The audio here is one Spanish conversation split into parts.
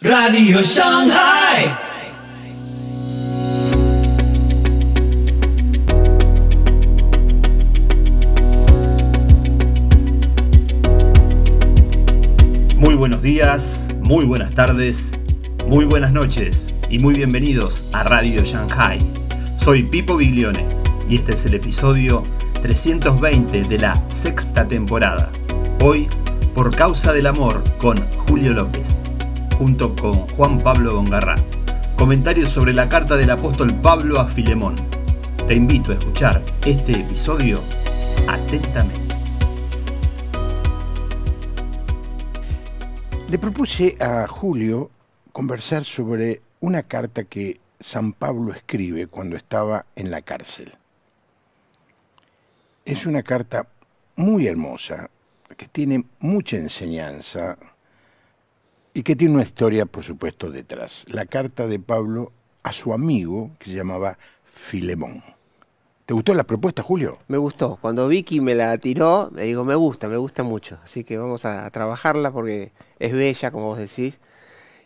Radio Shanghai. Muy buenos días, muy buenas tardes, muy buenas noches y muy bienvenidos a Radio Shanghai. Soy Pipo Biglione y este es el episodio 320 de la sexta temporada. Hoy, por causa del amor, con Julio López, junto con Juan Pablo Bongarrá. Comentarios sobre la carta del apóstol Pablo a Filemón. Te invito a escuchar este episodio atentamente. Le propuse a Julio conversar sobre una carta que San Pablo escribe cuando estaba en la cárcel. Es una carta muy hermosa, que tiene mucha enseñanza y que tiene una historia, por supuesto, detrás. La carta de Pablo a su amigo, que se llamaba Filemón. ¿Te gustó la propuesta, Julio? Me gustó. Cuando Vicky me la tiró, me digo, me gusta, me gusta mucho. Así que vamos a trabajarla porque es bella, como vos decís,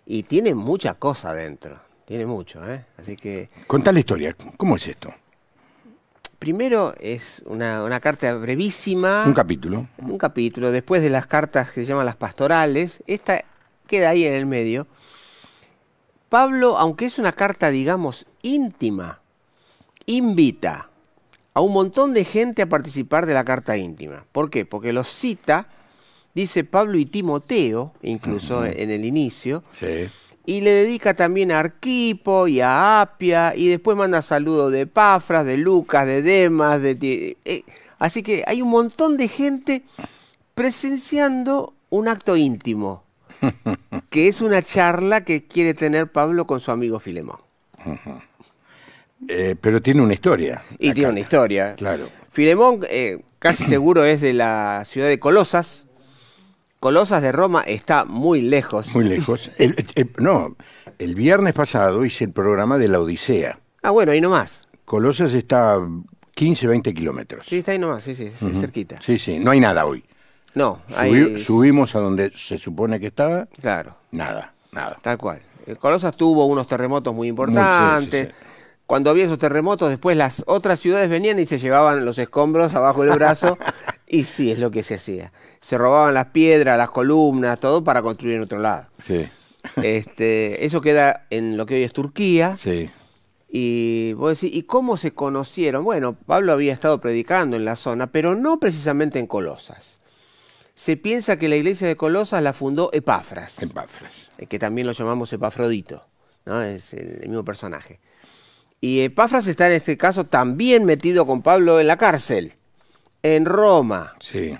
y tiene mucha cosa dentro. Tiene mucho, ¿eh? Así que... Contá la historia. ¿Cómo es esto? Primero es una, una carta brevísima. Un capítulo. Un capítulo. Después de las cartas que se llaman las pastorales, esta queda ahí en el medio. Pablo, aunque es una carta, digamos, íntima, invita a un montón de gente a participar de la carta íntima. ¿Por qué? Porque los cita, dice Pablo y Timoteo, incluso en el inicio, Sí. y le dedica también a Arquipo y a Apia, y después manda saludos de Pafras, de Lucas, de Demas, de... eh, así que hay un montón de gente presenciando un acto íntimo, que es una charla que quiere tener Pablo con su amigo Filemón. Eh, pero tiene una historia. Y tiene una historia. Claro. Filemón eh, casi seguro es de la ciudad de Colosas. Colosas de Roma está muy lejos. Muy lejos. El- el- no, el viernes pasado hice el programa de la Odisea. Ah, bueno, ahí nomás. Colosas está a 15, 20 kilómetros. Sí, está ahí nomás, sí, sí, sí, cerquita. Sí, sí, no hay nada hoy. No, Subi-. Subimos a donde se supone que estaba, Claro, nada, nada. tal cual. Eh, Colosas tuvo unos terremotos muy importantes. sí, sí. Cuando había esos terremotos, después las otras ciudades venían y se llevaban los escombros abajo del brazo. y sí, es lo que se hacía. Se robaban las piedras, las columnas, todo para construir en otro lado. Sí, Este, eso queda en lo que hoy es Turquía. sí. Y vos decís, ¿y cómo se conocieron? Bueno, Pablo había estado predicando en la zona, pero no precisamente en Colosas. Se piensa que la iglesia de Colosas la fundó Epafras, Epafras. eh, que también lo llamamos Epafrodito, ¿no? Es el, el mismo personaje. Y Epafras está en este caso también metido con Pablo en la cárcel, en Roma. Sí.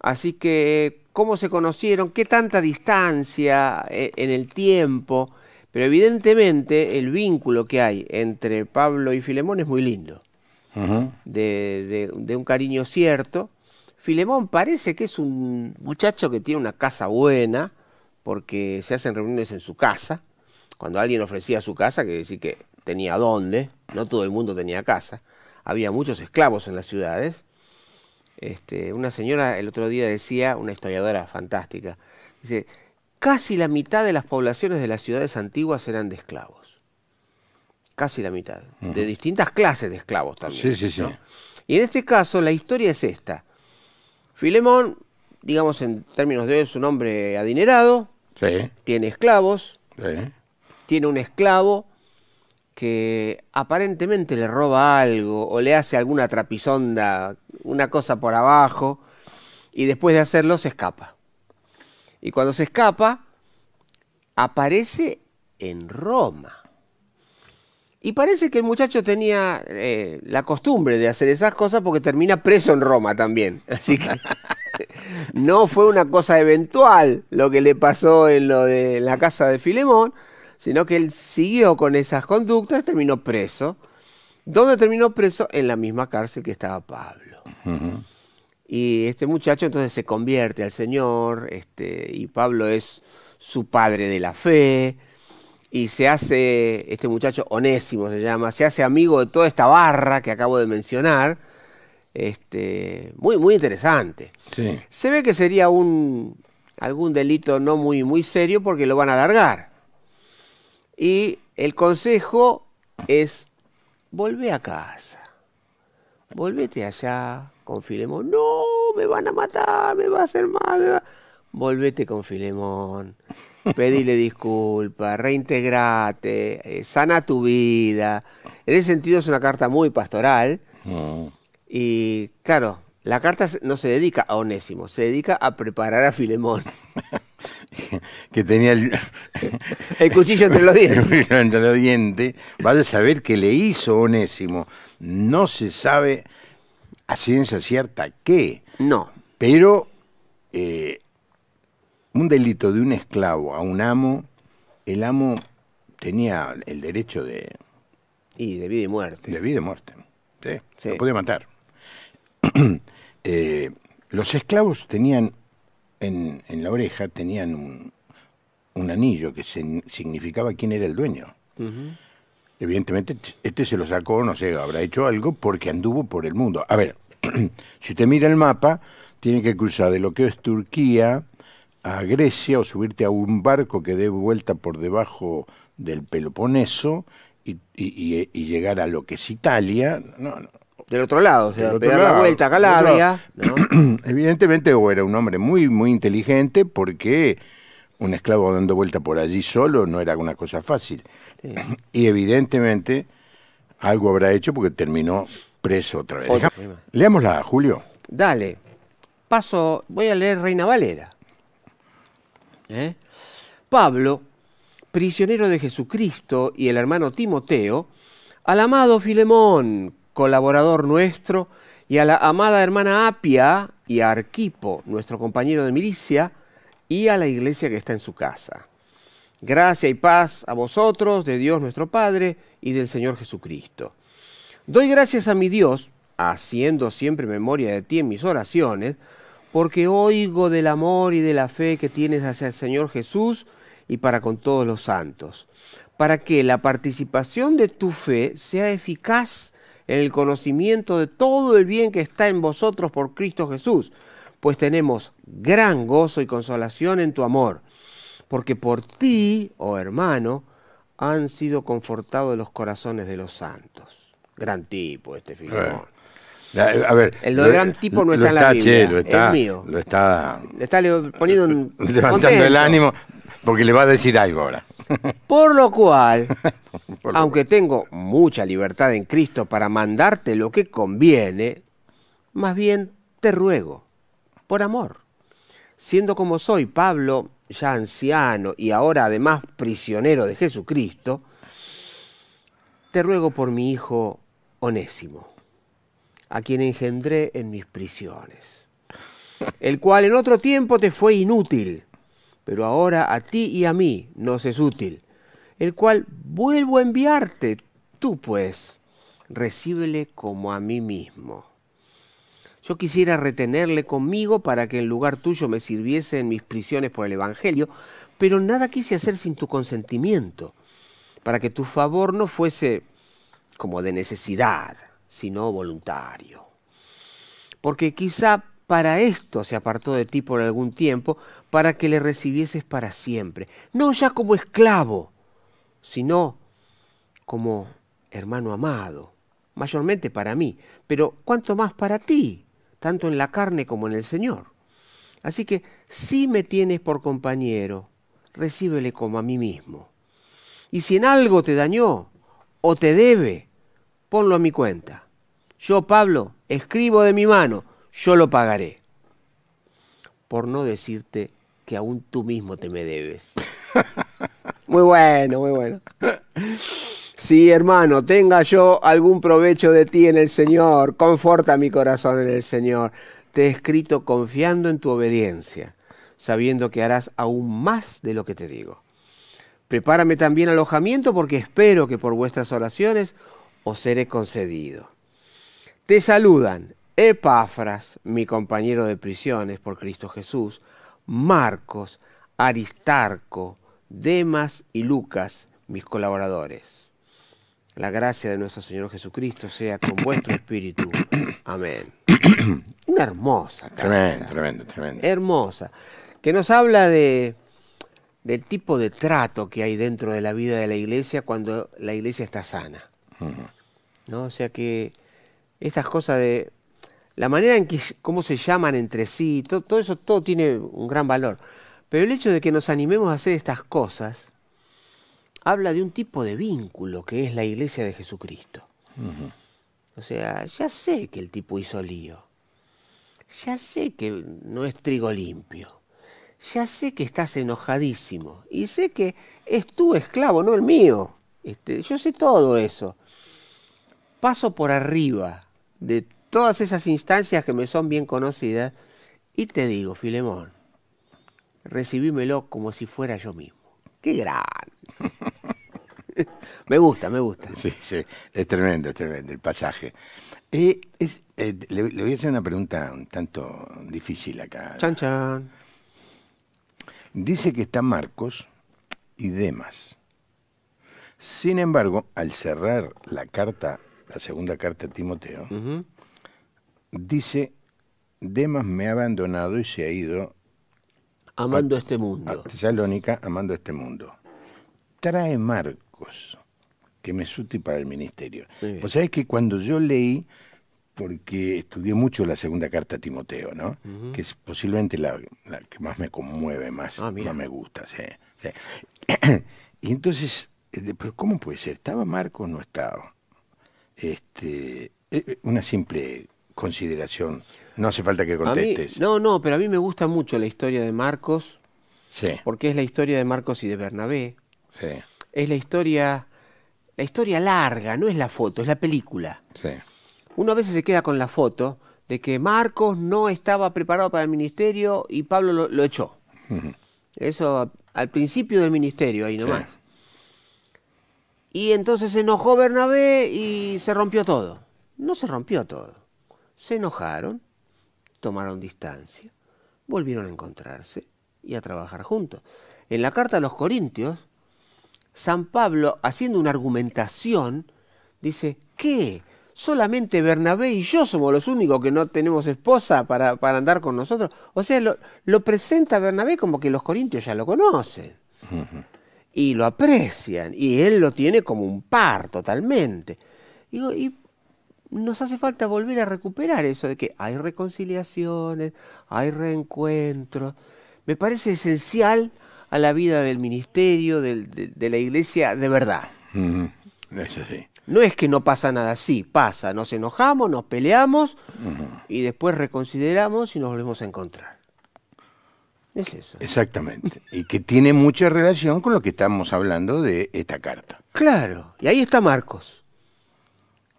Así que, ¿cómo se conocieron? ¿Qué tanta distancia eh, en el tiempo? Pero evidentemente el vínculo que hay entre Pablo y Filemón es muy lindo, Ujú. de, de- de un cariño cierto. Filemón parece que es un muchacho que tiene una casa buena, porque se hacen reuniones en su casa. Cuando alguien ofrecía su casa, que decir que tenía dónde, no todo el mundo tenía casa. Había muchos esclavos en las ciudades. Este, una señora el otro día decía, una historiadora fantástica, dice, casi la mitad de las poblaciones de las ciudades antiguas eran de esclavos. Casi la mitad. De distintas clases de esclavos también. Sí, sí, sí. ¿no? Y en este caso la historia es esta. Filemón, digamos en términos de hoy, es un hombre adinerado, Sí, tiene esclavos, sí. tiene un esclavo que aparentemente le roba algo o le hace alguna trapisonda, una cosa por abajo, y después de hacerlo se escapa. Y cuando se escapa, aparece en Roma. Y parece que el muchacho tenía eh, la costumbre de hacer esas cosas porque termina preso en Roma también. Así que no fue una cosa eventual lo que le pasó en lo de la casa de Filemón, sino que él siguió con esas conductas terminó preso. ¿Dónde terminó preso? En la misma cárcel que estaba Pablo. Y este muchacho entonces se convierte al Señor, este, y Pablo es su padre de la fe, y se hace, este muchacho Onésimo se llama, se hace amigo de toda esta barra que acabo de mencionar, este, muy, muy interesante. Sí. Se ve que sería un algún delito no muy, muy serio porque lo van a alargar. Y el consejo es, volvé a casa. Volvete allá con Filemón. No, me van a matar, me va a hacer mal. me va-". Volvete con Filemón. Pedile disculpas, reintegrate, eh, sana tu vida. En ese sentido es una carta muy pastoral. Mm. Y claro, la carta no se dedica a Onésimo, se dedica a preparar a Filemón. que tenía el, El cuchillo entre los dientes. entre los dientes. Vaya a saber qué le hizo Onésimo. No se sabe a ciencia cierta qué, No, pero eh, un delito de un esclavo a un amo, el amo tenía el derecho de, y de vida y muerte. de vida y muerte. ¿sí? Sí. Lo podía matar. Eh, los esclavos tenían en, en la oreja tenían un, un anillo que sin- significaba quién era el dueño. Evidentemente, este se lo sacó, no sé, habrá hecho algo porque anduvo por el mundo. A ver, si usted mira el mapa, tiene que cruzar de lo que es Turquía a Grecia o subirte a un barco que dé vuelta por debajo del Peloponeso y, y- y- y llegar a lo que es Italia. No, no. Del otro lado, o sea, otro pegar la vuelta a Calabria. ¿no? Evidentemente, o era un hombre muy, muy inteligente porque un esclavo dando vuelta por allí solo no era una cosa fácil. Sí. Y evidentemente algo habrá hecho porque terminó preso otra vez. Otra. Leámosla, Julio. Dale, paso, voy a leer Reina Valera. ¿Eh? Pablo, prisionero de Jesucristo y el hermano Timoteo, al amado Filemón, colaborador nuestro, y a la amada hermana Apia y a Arquipo, nuestro compañero de milicia, y a la iglesia que está en su casa. Gracia y paz a vosotros, de Dios nuestro Padre y del Señor Jesucristo. Doy gracias a mi Dios, haciendo siempre memoria de ti en mis oraciones, porque oigo del amor y de la fe que tienes hacia el Señor Jesús y para con todos los santos, para que la participación de tu fe sea eficaz en el conocimiento de todo el bien que está en vosotros por Cristo Jesús, pues tenemos gran gozo y consolación en tu amor, porque por ti, oh hermano, han sido confortados los corazones de los santos. Gran tipo este Filemón. La- A ver, El gran tipo no está en la Biblia, che, lo es está, mío. Lo está Le está poniendo un levantando contento. el ánimo porque le va a decir algo ahora. Por lo cual, Por lo aunque tengo mucha libertad en Cristo para mandarte lo que conviene, más bien te ruego, por amor. Siendo como soy Pablo, ya anciano y ahora además prisionero de Jesucristo, te ruego por mi hijo Onésimo, a quien engendré en mis prisiones, el cual en otro tiempo te fue inútil, pero ahora a ti y a mí nos es útil, el cual vuelvo a enviarte, tú pues, recíbele como a mí mismo. Yo quisiera retenerle conmigo para que en lugar tuyo me sirviese en mis prisiones por el Evangelio, pero nada quise hacer sin tu consentimiento, para que tu favor no fuese como de necesidad, sino voluntario. Porque quizá para esto se apartó de ti por algún tiempo, para que le recibieses para siempre, no ya como esclavo, sino como hermano amado, mayormente para mí, pero cuanto más para ti, tanto en la carne como en el Señor. Así que si me tienes por compañero, recíbele como a mí mismo. Y si en algo te dañó o te debe, ponlo a mi cuenta. Yo, Pablo, escribo de mi mano, yo lo pagaré. Por no decirte que aún tú mismo te me debes. Muy bueno, muy bueno. Sí, hermano, tenga yo algún provecho de ti en el Señor, conforta mi corazón en el Señor. Te he escrito confiando en tu obediencia, sabiendo que harás aún más de lo que te digo. Prepárame también alojamiento porque espero que por vuestras oraciones os seré concedido. Te saludan Epafras, mi compañero de prisiones por Cristo Jesús, Marcos, Aristarco, Demas y Lucas, mis colaboradores. La gracia de nuestro Señor Jesucristo sea con vuestro espíritu. Amén. Una hermosa carta. Tremendo, tremendo, tremendo. Hermosa. Que nos habla de, del tipo de trato que hay dentro de la vida de la iglesia cuando la iglesia está sana. ¿no? O sea que estas cosas de la manera en que cómo se llaman entre sí, todo, todo, eso todo tiene un gran valor. Pero el hecho de que nos animemos a hacer estas cosas habla de un tipo de vínculo que es la iglesia de Jesucristo. O sea, ya sé que el tipo hizo lío. Ya sé que no es trigo limpio. Ya sé que estás enojadísimo. Y sé que es tu esclavo, no el mío. Este, yo sé todo eso. Paso por arriba de todas esas instancias que me son bien conocidas y te digo, Filemón, recibímelo como si fuera yo mismo. ¡Qué gran! me gusta, me gusta. Sí, sí, es tremendo, es tremendo el pasaje. Eh, es, eh, le, le, voy a hacer una pregunta un tanto difícil acá. Chan, chan. Dice que está Marcos y Demas. Sin embargo, al cerrar la carta, la segunda carta a Timoteo, uh -huh. dice, Demas me ha abandonado y se ha ido amando a, este mundo. A Tesalónica, amando este mundo. Trae Marcos, que me es útil para el ministerio. Pues sabés que cuando yo leí, porque estudié mucho la segunda carta a Timoteo, ¿no? Uh -huh. Que es posiblemente la, la, que más me conmueve, más, ah, más me gusta, sí, sí. y entonces, eh, pero ¿cómo puede ser? ¿Estaba Marcos o no estaba? Este, eh, una simple consideración. No hace falta que contestes. Mí, no, no, pero a mí me gusta mucho la historia de Marcos. Sí. Porque es la historia de Marcos y de Bernabé. Sí. Es la historia, la historia larga, no es la foto, es la película. Sí. Uno a veces se queda con la foto de que Marcos no estaba preparado para el ministerio y Pablo lo, lo echó. Uh -huh. Eso al principio del ministerio, ahí nomás. Y entonces se enojó Bernabé y se rompió todo. No se rompió todo. Se enojaron, tomaron distancia, volvieron a encontrarse y a trabajar juntos. En la carta a los Corintios, San Pablo, haciendo una argumentación, dice, ¿qué? Solamente Bernabé y yo somos los únicos que no tenemos esposa para, para andar con nosotros. O sea, lo, presenta Bernabé como que los corintios ya lo conocen. Y lo aprecian. Y él lo tiene como un par totalmente. Digo, y nos hace falta volver a recuperar eso de que hay reconciliaciones, hay reencuentros. Me parece esencial a la vida del ministerio, del, de, de, la iglesia, de verdad. No es que no pasa nada, sí, pasa, nos enojamos, nos peleamos y después reconsideramos y nos volvemos a encontrar. Es eso. Exactamente. y que tiene mucha relación con lo que estamos hablando de esta carta. Claro, y ahí está Marcos,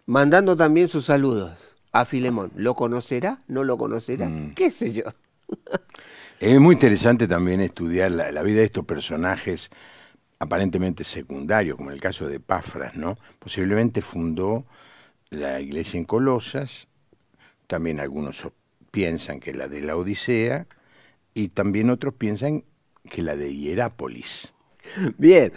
mandando también sus saludos a Filemón. ¿Lo conocerá? ¿No lo conocerá? Mm. ¿Qué sé yo? es muy interesante también estudiar la, la vida de estos personajes aparentemente secundario, como en el caso de Pafras, ¿no? Posiblemente fundó la iglesia en Colosas, también algunos piensan que la de la Odisea, y también otros piensan que la de Hierápolis. Bien,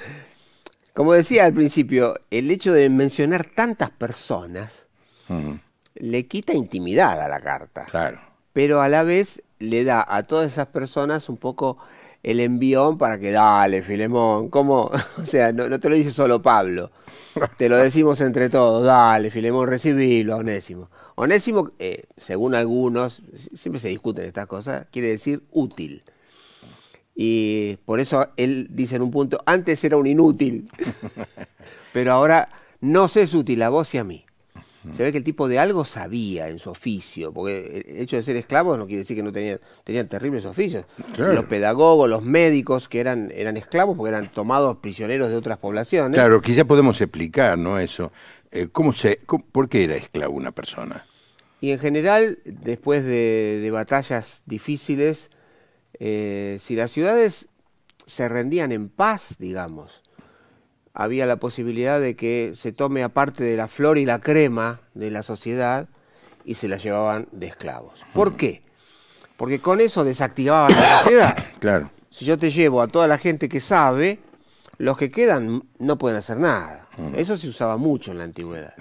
como decía al principio, el hecho de mencionar tantas personas uh -huh. le quita intimidad a la carta. Claro. Pero a la vez le da a todas esas personas un poco el envión para que dale, Filemón, ¿cómo? O sea, no, no, te lo dice solo Pablo, te lo decimos entre todos, dale, Filemón, recibilo, Onésimo. Onésimo, eh, según algunos, siempre se discuten estas cosas, quiere decir útil. Y por eso él dice en un punto, antes era un inútil, pero ahora no se es útil a vos y a mí. Se ve que el tipo de algo sabía en su oficio, porque el hecho de ser esclavos no quiere decir que no tenían, tenían terribles oficios. Claro. Los pedagogos, los médicos que eran, eran esclavos porque eran tomados prisioneros de otras poblaciones. Claro, quizá podemos explicar, ¿no? Eso. Eh, ¿cómo se, cómo, ¿Por qué era esclavo una persona? Y en general, después de, de batallas difíciles, eh, si las ciudades se rendían en paz, digamos, había la posibilidad de que se tome aparte de la flor y la crema de la sociedad y se la llevaban de esclavos. ¿Por qué? Porque con eso desactivaban la sociedad. Claro. Si yo te llevo a toda la gente que sabe, los que quedan no pueden hacer nada. Eso se usaba mucho en la antigüedad.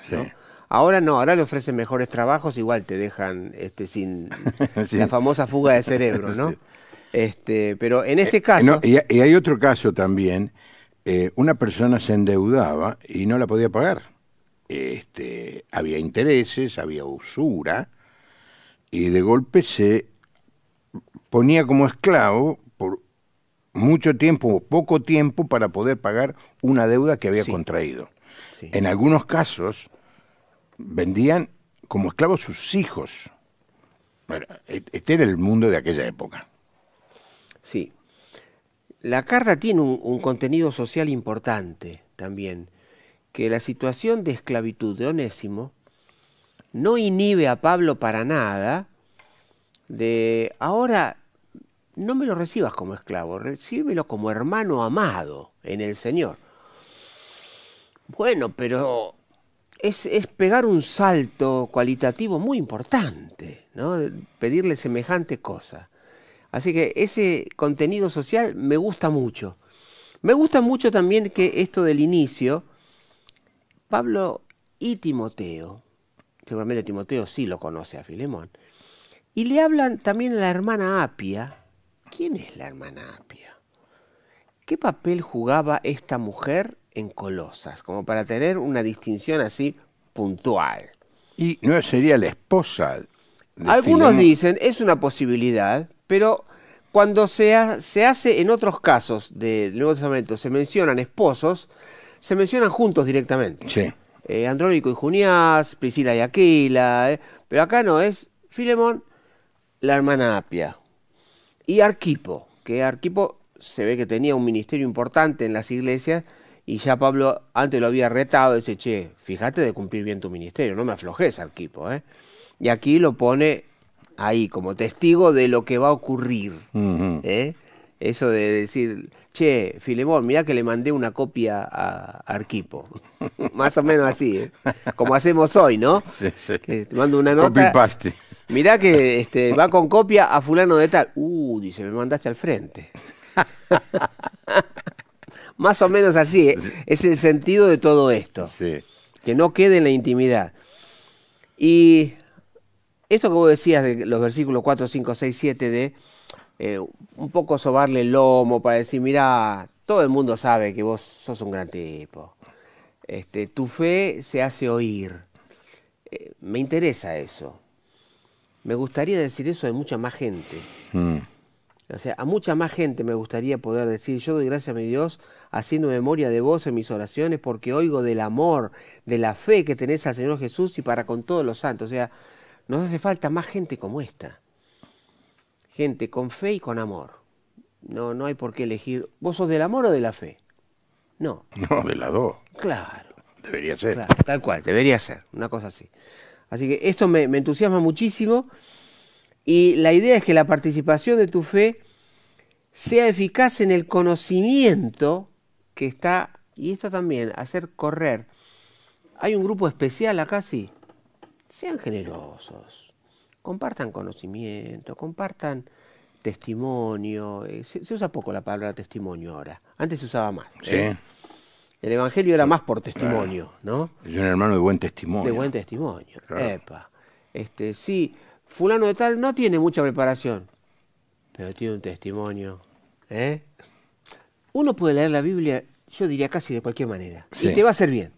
Ahora no, ahora le ofrecen mejores trabajos, igual te dejan este, sin sí. la famosa fuga de cerebro, ¿no? Sí. Este, pero en este caso. No, y, y hay otro caso también. eh, una persona se endeudaba y no la podía pagar. Este, había intereses, había usura, y de golpe se ponía como esclavo mucho tiempo o poco tiempo para poder pagar una deuda que había Sí. contraído. Sí. En algunos casos vendían como esclavos sus hijos. Bueno, e- este era el mundo de aquella época. Sí. La carta tiene un, un contenido social importante también, que la situación de esclavitud de Onésimo no inhibe a Pablo para nada de ahora no me lo recibas como esclavo, recíbelo como hermano amado en el Señor. Bueno, pero es, es pegar un salto cualitativo muy importante, ¿no? Pedirle semejante cosa. Así que ese contenido social me gusta mucho. Me gusta mucho también que esto del inicio, Pablo y Timoteo, seguramente Timoteo sí lo conoce a Filemón, y le hablan también a la hermana Apia. ¿Quién es la hermana Apia? ¿Qué papel jugaba esta mujer en Colosas? Como para tener una distinción así puntual. Y no sería la esposa. de Algunos dicen, es una posibilidad, pero cuando se, ha- se hace en otros casos del Nuevo Testamento, se mencionan esposos, se mencionan juntos directamente. Sí. Eh, Andrónico y Juniás, Priscila y Aquila, eh, pero acá no, es Filemón, la hermana Apia. Y Arquipo, que Arquipo se ve que tenía un ministerio importante en las iglesias y ya Pablo antes lo había retado, dice, che, fíjate de cumplir bien tu ministerio, no me aflojes Arquipo. ¿eh? Y aquí lo pone ahí como testigo de lo que va a ocurrir. ¿eh? Eso de decir, che, Filemón, mirá que le mandé una copia a Arquipo. Más o menos así, ¿eh? como hacemos hoy, ¿no? Sí, sí. Te mando una nota. Copy paste. Mirá que este, va con copia a fulano de tal. Uh, dice, me mandaste al frente. Más o menos así, ¿eh? es el sentido de todo esto. Sí. Que no quede en la intimidad. Y esto que vos decías de los versículos 4, 5, 6, 7 de eh, un poco sobarle el lomo para decir, mira, todo el mundo sabe que vos sos un gran tipo. Este, tu fe se hace oír. Eh, me interesa eso. Me gustaría decir eso de mucha más gente. Mm. O sea, a mucha más gente me gustaría poder decir, yo doy gracias a mi Dios haciendo memoria de vos en mis oraciones porque oigo del amor, de la fe que tenés al Señor Jesús y para con todos los santos. O sea, nos hace falta más gente como esta. Gente con fe y con amor. No, no hay por qué elegir, ¿vos sos del amor o de la fe? No, No, de las dos. claro. Debería ser. Claro, tal cual, debería ser, una cosa así. Así que esto me, entusiasma muchísimo y la idea es que la participación de tu fe sea eficaz en el conocimiento que está, y esto también, hacer correr. Hay un grupo especial acá, sí. Sean generosos, compartan conocimiento, compartan testimonio. eh, Se, se usa poco la palabra testimonio ahora, antes se usaba más. Sí. El Evangelio era más por testimonio, ¿no? Es un hermano de buen testimonio. De buen testimonio. Claro. Epa. Este, sí, fulano de tal no tiene mucha preparación, pero tiene un testimonio. ¿eh? Uno puede leer la Biblia, yo diría casi de cualquier manera, Sí. y te va a hacer bien.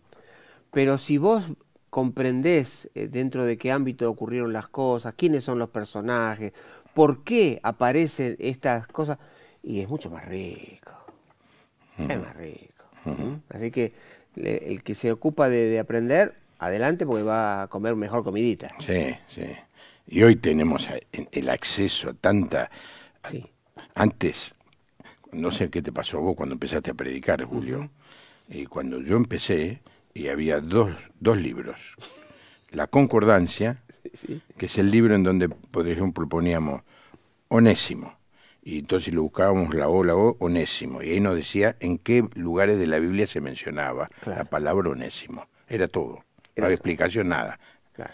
Pero si vos comprendés eh, dentro de qué ámbito ocurrieron las cosas, quiénes son los personajes, por qué aparecen estas cosas, y es mucho más rico. Es más rico. Así que le- el que se ocupa de, de aprender, adelante porque va a comer mejor comidita. Sí, sí. Y hoy tenemos el acceso a tanta... Sí. Antes, no sé qué te pasó a vos cuando empezaste a predicar, Julio. Y cuando yo empecé, y había dos, dos libros. La Concordancia, Sí. que es el libro en donde, por ejemplo, poníamos Onésimo. Y entonces lo buscábamos la O, la O, Onésimo. Y ahí nos decía en qué lugares de la Biblia se mencionaba Claro. la palabra Onésimo. Era todo. No había explicación, nada. Claro.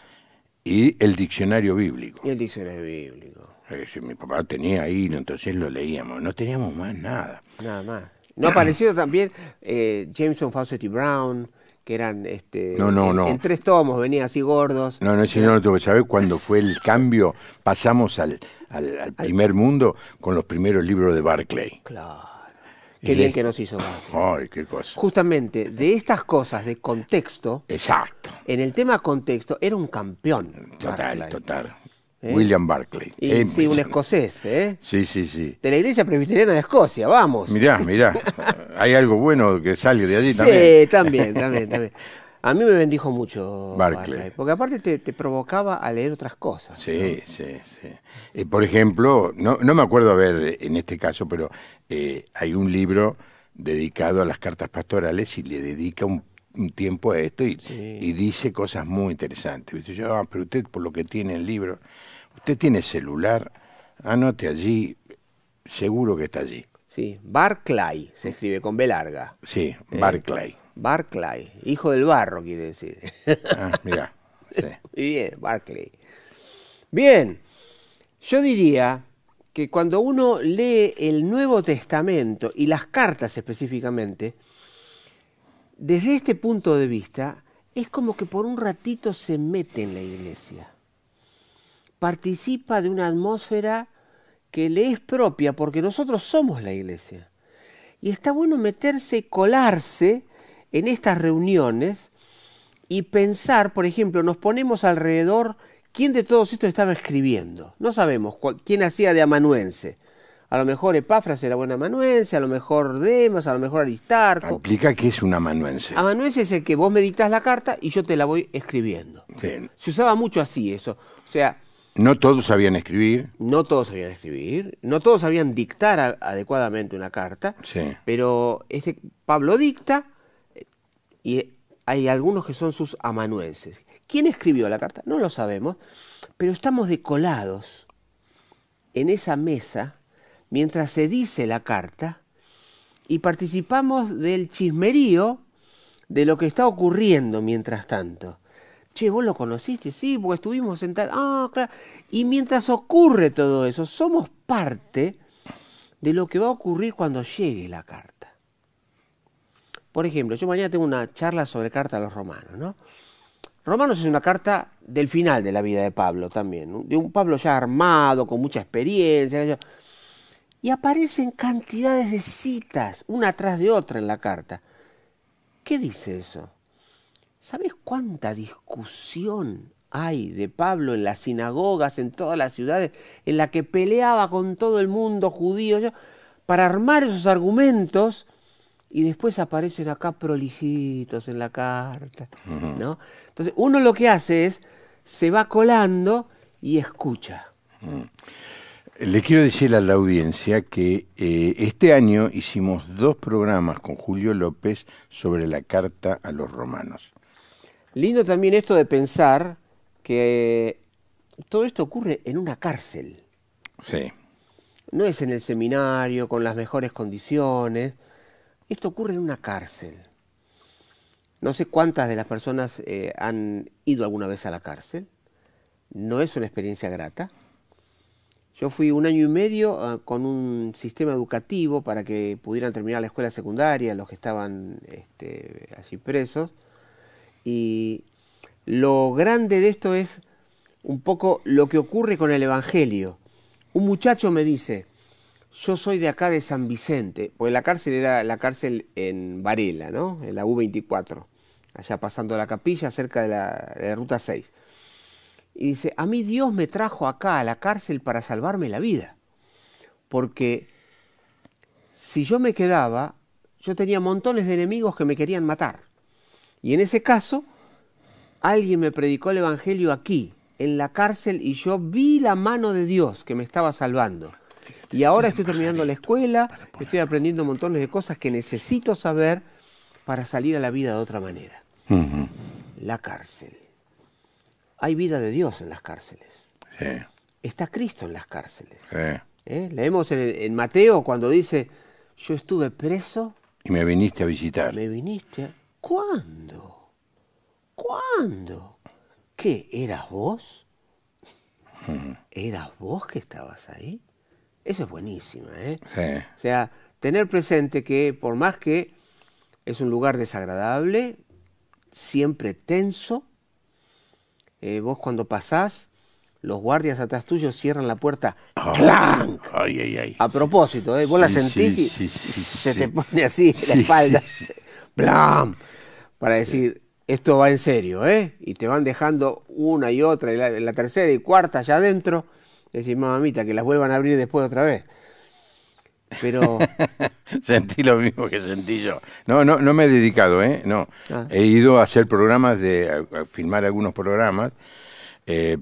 Y el diccionario bíblico. Y el diccionario bíblico. Eh, mi papá tenía ahí, entonces lo leíamos. No teníamos más nada. Nada más. No apareció también eh, Jameson Fawcett y Brown, que eran este, No, no, en, no. en tres tomos, venían así gordos. No, no, eso yo no tuve que saber cuándo fue el cambio. Pasamos al, al- al primer mundo con los primeros libros de Barclay. Claro. Qué bien que nos hizo Barclay. Ay, qué cosa. Justamente de estas cosas de contexto, Exacto. en el tema contexto, era un campeón. Total, Barclay. total. ¿Eh? William Barclay. Y, sí, un escocés, ¿eh? Sí, sí, sí. De la iglesia presbiteriana de Escocia, vamos. Mirá, mirá. Hay algo bueno que sale de allí sí, también. también, también, también. A mí me bendijo mucho Barclay. Barclay, porque aparte te, te provocaba a leer otras cosas. Sí, sí, sí. Eh, por ejemplo, no, no me acuerdo a ver en este caso, pero eh, hay un libro dedicado a las cartas pastorales y le dedica un, un tiempo a esto y, y dice cosas muy interesantes. ¿Viste? Yo, ah, pero usted por lo que tiene el libro, usted tiene celular, anote allí, seguro que está allí. Sí, Barclay se escribe con B larga. Sí, Barclay. Barclay, hijo del barro quiere decir. Ah, mirá. Sí. Muy bien, Barclay. Bien, yo diría que cuando uno lee el Nuevo Testamento y las cartas específicamente, desde este punto de vista, es como que por un ratito se mete en la iglesia. Participa de una atmósfera que le es propia porque nosotros somos la iglesia. Y está bueno meterse y colarse en estas reuniones y pensar, por ejemplo, nos ponemos alrededor, ¿quién de todos estos estaba escribiendo? No sabemos quién hacía de amanuense. A lo mejor Epafras era buen amanuense, a lo mejor Demas, a lo mejor Aristarco. Explica qué es un amanuense. Amanuense es el que vos me dictás la carta y yo te la voy escribiendo. Sí. Se usaba mucho así eso. O sea, No todos sabían escribir. no todos sabían escribir, no todos sabían dictar a- adecuadamente una carta, Sí. pero este Pablo dicta eh, y hay algunos que son sus amanuenses. ¿Quién escribió la carta? No lo sabemos, pero estamos decolados en esa mesa mientras se dice la carta y participamos del chismerío de lo que está ocurriendo mientras tanto. Che, vos lo conociste, sí, porque estuvimos sentados. Ah, claro. Y mientras ocurre todo eso, somos parte de lo que va a ocurrir cuando llegue la carta. Por ejemplo, yo mañana tengo una charla sobre carta a los romanos, ¿no? Romanos es una carta del final de la vida de Pablo también, de un Pablo ya armado, con mucha experiencia. Y aparecen cantidades de citas, una tras de otra en la carta. ¿Qué dice eso? ¿Sabes cuánta discusión hay de Pablo en las sinagogas, en todas las ciudades, en la que peleaba con todo el mundo judío yo, para armar esos argumentos y después aparecen acá prolijitos en la carta, ¿no? Entonces, uno lo que hace es se va colando y escucha. Le quiero decir a la audiencia que eh, este año hicimos dos programas con Julio López sobre la carta a los romanos. Lindo también esto de pensar que todo esto ocurre en una cárcel. Sí. No es en el seminario con las mejores condiciones. Esto ocurre en una cárcel. No sé cuántas de las personas eh, han ido alguna vez a la cárcel. No es una experiencia grata. Yo fui un año y medio ah, con un sistema educativo para que pudieran terminar la escuela secundaria, los que estaban este, allí presos. Y lo grande de esto es un poco lo que ocurre con el Evangelio. Un muchacho me dice, yo soy de acá de San Vicente, porque la cárcel era la cárcel en Varela, ¿no? En la U24, allá pasando la capilla, cerca de la, de la ruta 6. Y dice, a mí Dios me trajo acá a la cárcel para salvarme la vida, porque si yo me quedaba, yo tenía montones de enemigos que me querían matar. Y en ese caso, alguien me predicó el Evangelio aquí, en la cárcel, y yo vi la mano de Dios que me estaba salvando. Y ahora estoy terminando la escuela, estoy aprendiendo montones de cosas que necesito saber para salir a la vida de otra manera. La cárcel. Hay vida de Dios en las cárceles. Sí, Está Cristo en las cárceles. sí. ¿eh? Leemos en, en Mateo cuando dice, yo estuve preso Y me viniste a visitar. ¿Me viniste? a- ¿Cuándo? ¿Cuándo? ¿Qué? ¿Eras vos? ¿Eras vos que estabas ahí? Eso es buenísima, ¿eh? Sí. O sea, tener presente que por más que es un lugar desagradable, siempre tenso. Eh, vos cuando pasás, los guardias atrás tuyo cierran la puerta. ¡Clank! Ay, ay, ay. A propósito, ¿eh? vos la sentís sí, y sí, se te pone así en la espalda. ¡Blam! Para decir, esto va en serio, ¿eh? Y te van dejando una y otra, y la, la tercera y cuarta allá adentro. Decís, mamita, que las vuelvan a abrir después otra vez. Pero, Sentí lo mismo que sentí yo. No, no, no me he dedicado, ¿eh? No. Ah. He ido a hacer programas, de, a, a filmar algunos programas, eh,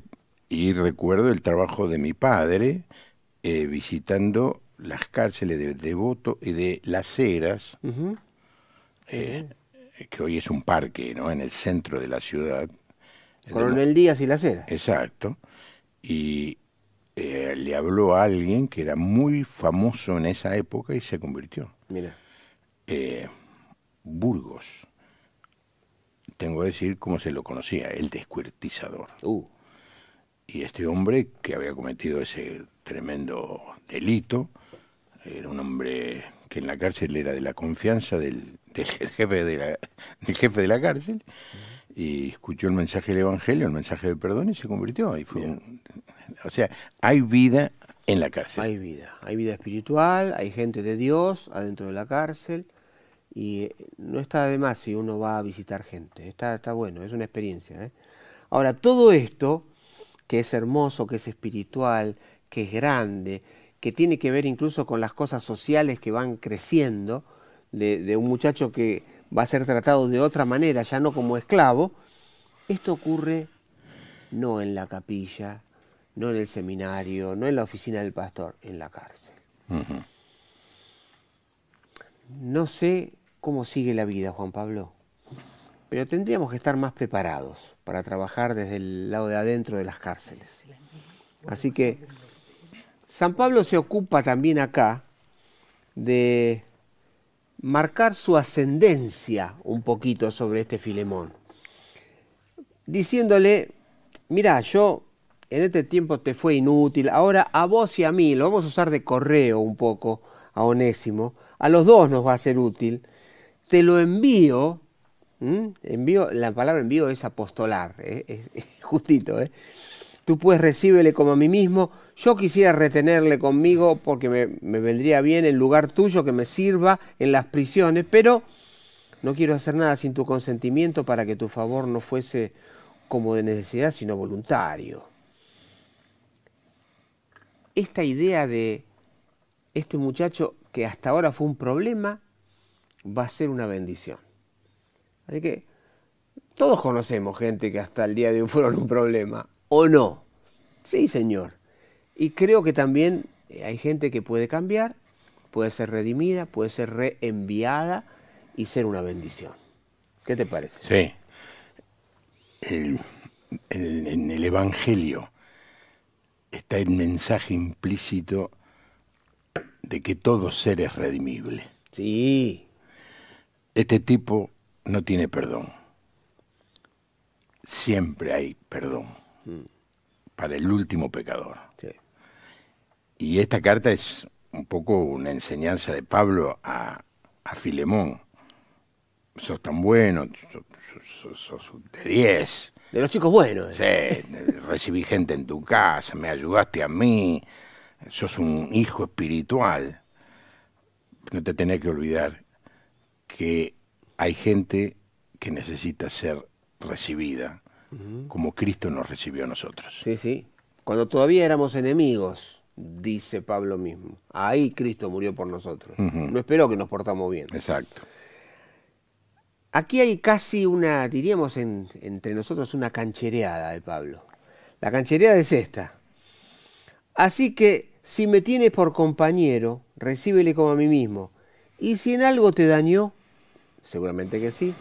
y recuerdo el trabajo de mi padre eh, visitando las cárceles de Devoto y de Las Heras, eh, que hoy es un parque, ¿no? En el centro de la ciudad. Coronel Díaz y la cera. Exacto. Y eh, le habló a alguien que era muy famoso en esa época y se convirtió. Mira. eh, Burgos. Tengo que decir cómo se lo conocía, el descuartizador. Uh, Y este hombre que había cometido ese tremendo delito, era un hombre que en la cárcel era de la confianza del, del jefe, de la, del jefe de la cárcel, y escuchó el mensaje del Evangelio, el mensaje de perdón, y se convirtió. Y fue un- o sea, hay vida en la cárcel. hay vida. Hay vida espiritual, hay gente de Dios adentro de la cárcel. Y eh, no está de más si uno va a visitar gente. Está, está bueno, es una experiencia. ¿eh? Ahora, todo esto, que es hermoso, que es espiritual, que es grande, que tiene que ver incluso con las cosas sociales que van creciendo, de, de un muchacho que va a ser tratado de otra manera, ya no como esclavo, esto ocurre no en la capilla, no en el seminario, no en la oficina del pastor, en la cárcel. No sé cómo sigue la vida, Juan Pablo, pero tendríamos que estar más preparados para trabajar desde el lado de adentro de las cárceles. Así que San Pablo se ocupa también acá de marcar su ascendencia un poquito sobre este Filemón, diciéndole, mira, yo en este tiempo te fue inútil, ahora a vos y a mí, lo vamos a usar de correo un poco, a Onésimo, a los dos nos va a ser útil, te lo envío, envío la palabra envío es apostolar, ¿eh? es, justito, ¿eh? tú puedes recibirle como a mí mismo, yo quisiera retenerle conmigo porque me, me vendría bien en lugar tuyo que me sirva en las prisiones, pero no quiero hacer nada sin tu consentimiento para que tu favor no fuese como de necesidad, sino voluntario. Esta idea de este muchacho que hasta ahora fue un problema, va a ser una bendición. Así que todos conocemos gente que hasta el día de hoy fueron un problema, ¿o no? Sí, señor. Y creo que también eh, hay gente que puede cambiar, puede ser redimida, puede ser reenviada y ser una bendición. ¿Qué te parece? Sí. En el Evangelio está el mensaje implícito de que todo ser es redimible. Sí, Este tipo no tiene perdón. Siempre hay perdón para el último pecador. sí. Y esta carta es un poco una enseñanza de Pablo a, a Filemón. Sos tan bueno, sos, sos- sos de 10. De los chicos buenos. Sí, recibí gente en tu casa, me ayudaste a mí, sos un hijo espiritual. No te tenés que olvidar que hay gente que necesita ser recibida, como Cristo nos recibió a nosotros. Sí, sí. Cuando todavía éramos enemigos, dice Pablo mismo. Ahí Cristo murió por nosotros. No esperó que nos portamos bien. Exacto. Aquí hay casi una, diríamos en- entre nosotros, una canchereada de Pablo. La canchereada es esta. Así que si me tienes por compañero, recíbele como a mí mismo. Y si en algo te dañó, seguramente que sí.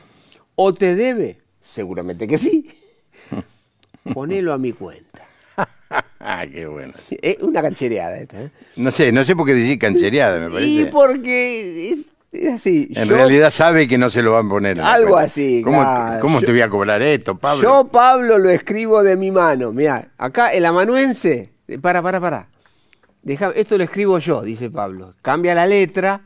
O te debe, seguramente que sí. Ponelo a mi cuenta. Ah, qué bueno. Es una canchereada esta. ¿eh? No sé, no sé por qué decir canchereada, me Y parece. porque es, es así. En Yo- realidad sabe que no se lo van a poner. Algo cuenta. así, ¿Cómo, claro. cómo Yo- te voy a cobrar esto, Pablo? Yo, Pablo, lo escribo de mi mano. Mira, acá el amanuense. eh, Para, para, para. Deja, esto lo escribo yo, dice Pablo. Cambia la letra,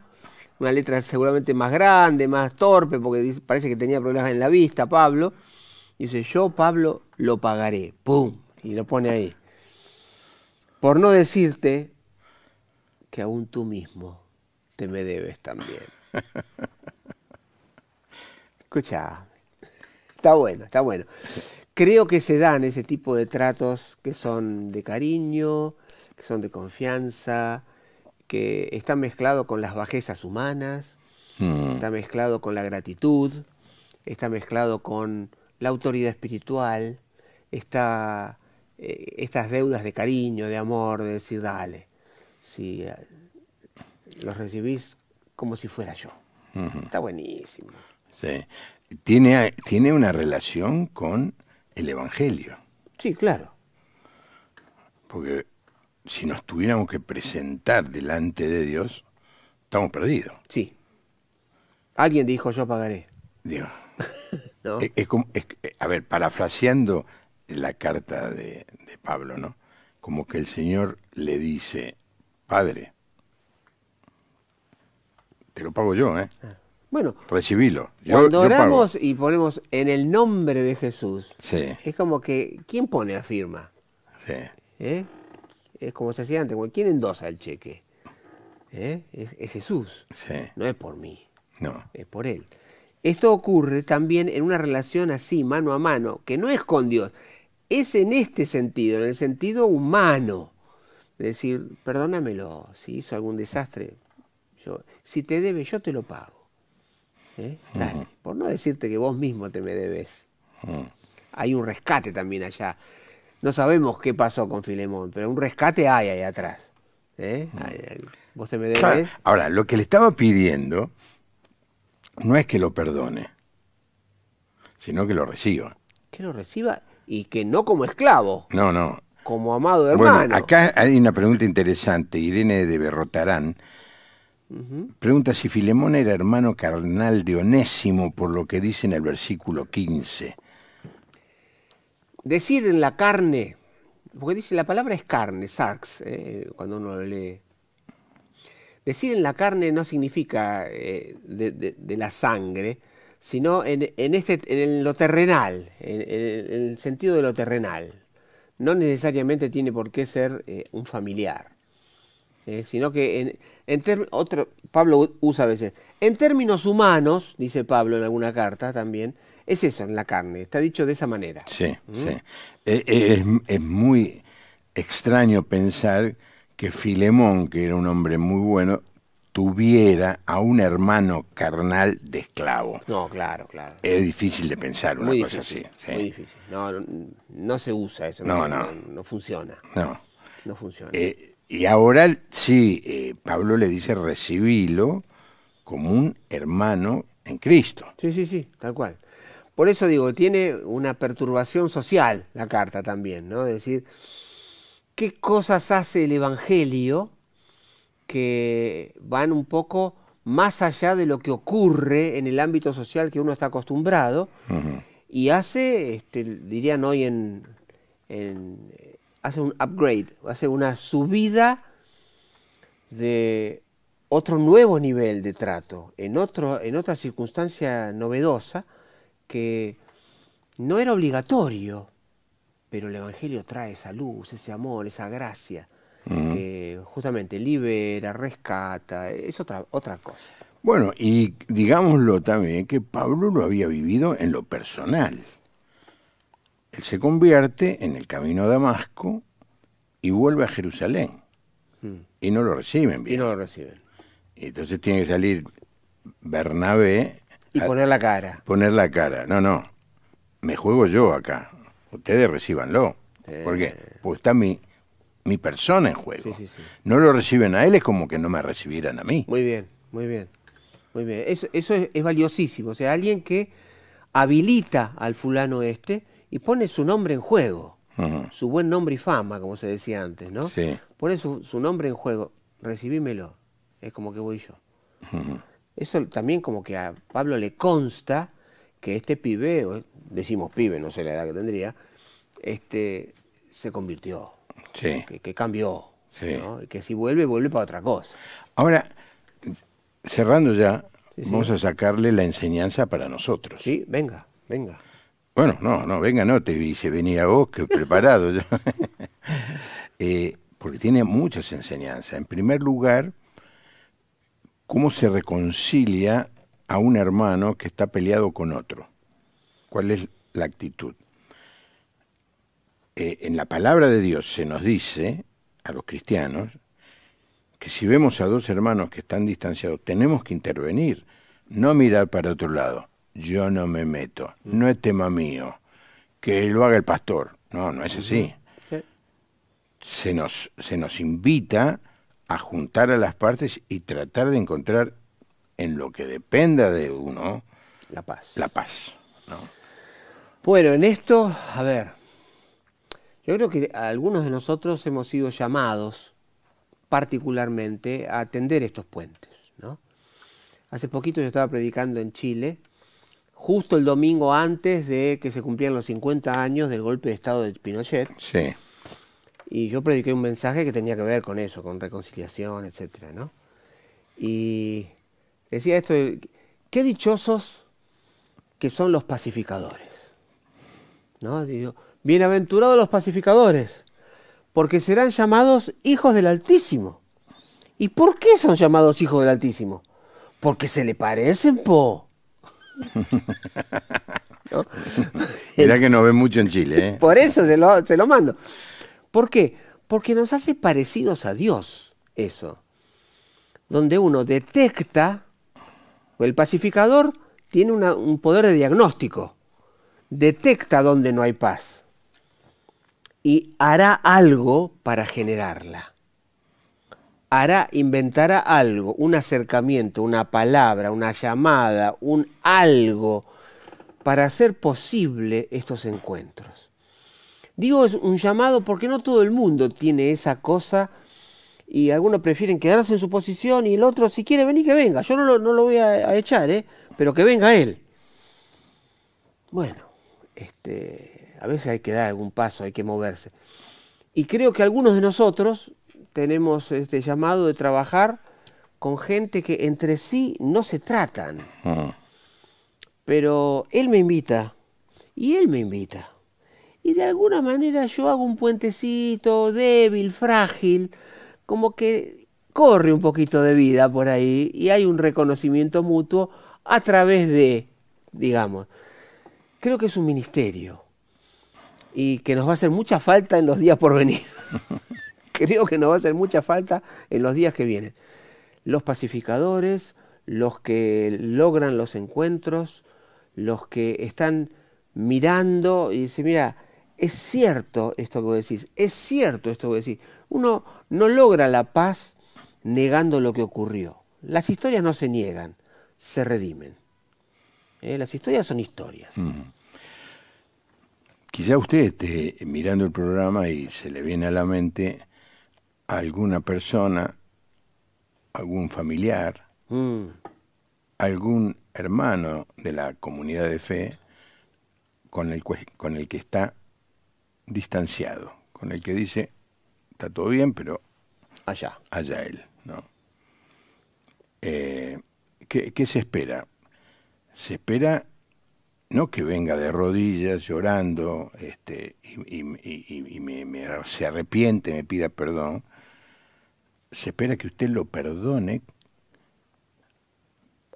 una letra seguramente más grande, más torpe, porque dice- parece que tenía problemas en la vista, Pablo. Dice, yo, Pablo, lo pagaré. ¡Pum! Y lo pone ahí. Por no decirte que aún tú mismo te me debes también. Escucha, está bueno, está bueno. Creo que se dan ese tipo de tratos que son de cariño, que son de confianza, que están mezclados con las bajezas humanas, Mm, está mezclado con la gratitud, está mezclado con la autoridad espiritual, está eh, estas deudas de cariño, de amor, de decir, dale, si eh, los recibís como si fuera yo. Está buenísimo. sí. Tiene, tiene una relación con el Evangelio. Sí, claro. Porque si nos tuviéramos que presentar delante de Dios, estamos perdidos. Sí. Alguien dijo yo pagaré. Digo, ¿no? es- es como- es- a ver, parafraseando la carta de, de Pablo, ¿no? Como que el Señor le dice, Padre, te lo pago yo, ¿eh? Bueno, Recibilo. Yo, cuando yo pago". oramos y ponemos en el nombre de Jesús, Sí, es como que, ¿quién pone la firma? sí. ¿Eh? Es como se hacía antes, ¿quién endosa el cheque? ¿Eh? Es, es Jesús, Sí, no es por mí, no. es por Él. Esto ocurre también en una relación así, mano a mano, que no es con Dios, es en este sentido, en el sentido humano. Es decir, perdónamelo, si hizo algún desastre, yo, si te debe, yo te lo pago. ¿Eh? Dale, por no decirte que vos mismo te me debes. Hay un rescate también allá. No sabemos qué pasó con Filemón, pero un rescate hay ahí atrás. ¿Eh? Vos te me debes. Claro, Ahora, lo que le estaba pidiendo no es que lo perdone, sino que lo reciba. Que lo reciba y que no como esclavo, No, no. como amado hermano. Bueno, acá hay una pregunta interesante. Irene de Berrotarán pregunta si Filemón era hermano carnal de Onésimo, por lo que dice en el versículo 15. Decir en la carne, porque dice la palabra es carne, sarx, eh, cuando uno lo lee. Decir en la carne no significa eh, de, de- de la sangre, sino en, en este, en lo terrenal, en, en- en el sentido de lo terrenal. No necesariamente tiene por qué ser eh, un familiar, eh, sino que en, en ter- otro, Pablo usa a veces, en términos humanos, dice Pablo en alguna carta también, es eso en la carne, está dicho de esa manera. Sí, sí. Eh, eh, Es, es muy extraño pensar que Filemón, que era un hombre muy bueno, tuviera a un hermano carnal de esclavo. No, claro, claro. Es difícil de pensar una Muy cosa difícil, así. sí. muy difícil. No, no, no se usa eso, No, no. no funciona, No. no funciona. Eh, y ahora sí, eh, Pablo le dice recibilo como un hermano en Cristo. Sí, sí, sí, tal cual. Por eso digo, tiene una perturbación social la carta también, ¿no? Es decir, ¿qué cosas hace el Evangelio que van un poco más allá de lo que ocurre en el ámbito social que uno está acostumbrado y hace, este, dirían hoy en, en- hace un upgrade, hace una subida de otro nuevo nivel de trato, en, otro, en otra circunstancia novedosa que no era obligatorio, pero el Evangelio trae esa luz, ese amor, esa gracia, que justamente libera, rescata, es otra, otra cosa. Bueno, y digámoslo también que Pablo lo había vivido en lo personal. Él se convierte en el camino a Damasco y vuelve a Jerusalén. Y no lo reciben Y bien. no lo reciben. Entonces tiene que salir Bernabé Y a poner la cara. poner la cara. No, no, me juego yo acá. Ustedes recíbanlo. ¿Por qué? Porque está mi, mi persona en juego. Sí, sí, sí. No lo reciben a él, es como que no me recibieran a mí. Muy bien, muy bien. Muy bien. Eso, eso es, es valiosísimo. O sea, alguien que habilita al fulano este y pone su nombre en juego. Su buen nombre y fama, como se decía antes, ¿no? Sí. Pone su, su nombre en juego. Recibímelo. Es como que voy yo. Eso también como que a Pablo le consta que este pibe, o decimos pibe, no sé la edad que tendría, este se convirtió, Sí. que, que cambió, Sí. ¿no? y que si vuelve, vuelve para otra cosa. Ahora, cerrando ya, sí. vamos a sacarle la enseñanza para nosotros. Sí, venga, venga. Bueno, no, no, venga, no, te hice venir a vos, que preparado. Eh, porque tiene muchas enseñanzas. En primer lugar, cómo se reconcilia a un hermano que está peleado con otro. ¿Cuál es la actitud? Eh, en la palabra de Dios se nos dice, a los cristianos, que si vemos a dos hermanos que están distanciados, tenemos que intervenir, no mirar para otro lado. Yo no me meto, no es tema mío, que lo haga el pastor. No, no es así. Sí. Se nos, se nos invita a juntar a las partes y tratar de encontrar en lo que dependa de uno La paz. la paz. ¿no? Bueno, en esto, a ver, yo creo que algunos de nosotros hemos sido llamados particularmente a atender estos puentes, ¿no? Hace poquito yo estaba predicando en Chile, justo el domingo antes de que se cumplieran los 50 años del golpe de Estado de Pinochet, Sí, y yo prediqué un mensaje que tenía que ver con eso, con reconciliación, etcétera, ¿no? Y decía esto, qué dichosos que son los pacificadores. ¿No? Digo, bienaventurados los pacificadores, porque serán llamados hijos del Altísimo. ¿Y por qué son llamados hijos del Altísimo? Porque se le parecen, po. ¿No? mirá que nos ve mucho en Chile, ¿eh? Por eso se lo, se lo mando. ¿Por qué? Porque nos hace parecidos a Dios eso. Donde uno detecta, el pacificador tiene una- un poder de diagnóstico, detecta donde no hay paz y hará algo para generarla. Hará, inventará algo, un acercamiento, una palabra, una llamada, un algo para hacer posible estos encuentros. Digo es un llamado porque no todo el mundo tiene esa cosa y algunos prefieren quedarse en su posición y el otro si quiere venir que venga. Yo no lo, no lo voy a, echar, ¿eh? pero que venga él. Bueno, este, a veces hay que dar algún paso, hay que moverse. Y creo que algunos de nosotros tenemos este llamado de trabajar con gente que entre sí no se tratan Mm. pero él me invita y él me invita. Y de alguna manera yo hago un puentecito débil, frágil, como que corre un poquito de vida por ahí y hay un reconocimiento mutuo a través de, digamos, creo que es un ministerio y que nos va a hacer mucha falta en los días por venir. creo que nos va a hacer mucha falta en los días que vienen. Los pacificadores, los que logran los encuentros, los que están mirando y dicen, mira, es cierto esto que vos decís, es cierto esto que vos decís. Uno no logra la paz negando lo que ocurrió. Las historias no se niegan, se redimen. ¿Eh? Las historias son historias. Quizá usted esté mirando el programa y se le viene a la mente alguna persona, algún familiar, Mm, algún hermano de la comunidad de fe con el, cue- con el que está distanciado, con el que dice, está todo bien, pero allá. allá él, ¿no? Eh, ¿qué, qué se espera? Se espera no que venga de rodillas llorando este, y, y- y- y- y me- me- se arrepiente, me pida perdón. Se espera que usted lo perdone